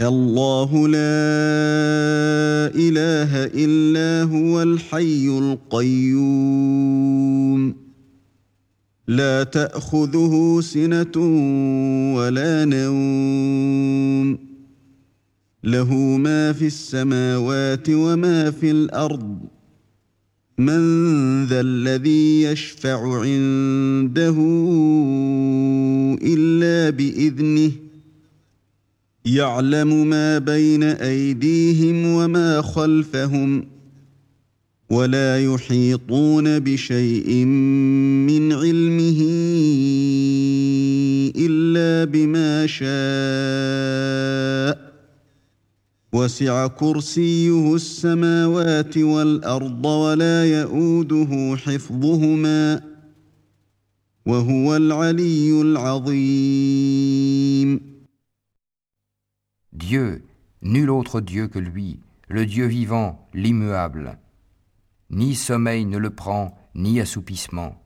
الله لا إله إلا هو الحي القيوم. لا تأخذه سنة ولا نوم. له ما في السماوات وما في الأرض. من ذا الذي يشفع عنده إلا بإذنه يعلم ما بين أيديهم وما خلفهم ولا يحيطون بشيء من علمه إلا بما شاء. وسع كرسيه السماوات والأرض ولا يئوده حفظهما وهو العلي العظيم. Dieu, nul autre Dieu que lui, le Dieu vivant, l'immuable. Ni sommeil ne le prend, ni assoupissement.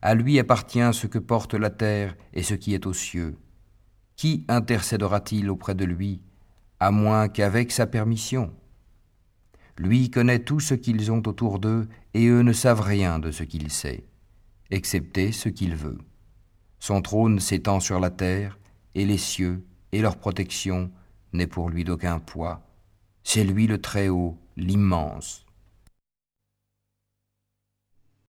À lui appartient ce que porte la terre et ce qui est aux cieux. Qui intercédera-t-il auprès de lui, à moins qu'avec sa permission? Lui connaît tout ce qu'ils ont autour d'eux, et eux ne savent rien de ce qu'il sait, excepté ce qu'il veut. Son trône s'étend sur la terre, et les cieux, et leur protection, n'est pour lui d'aucun poids. C'est lui le Très-Haut, l'immense.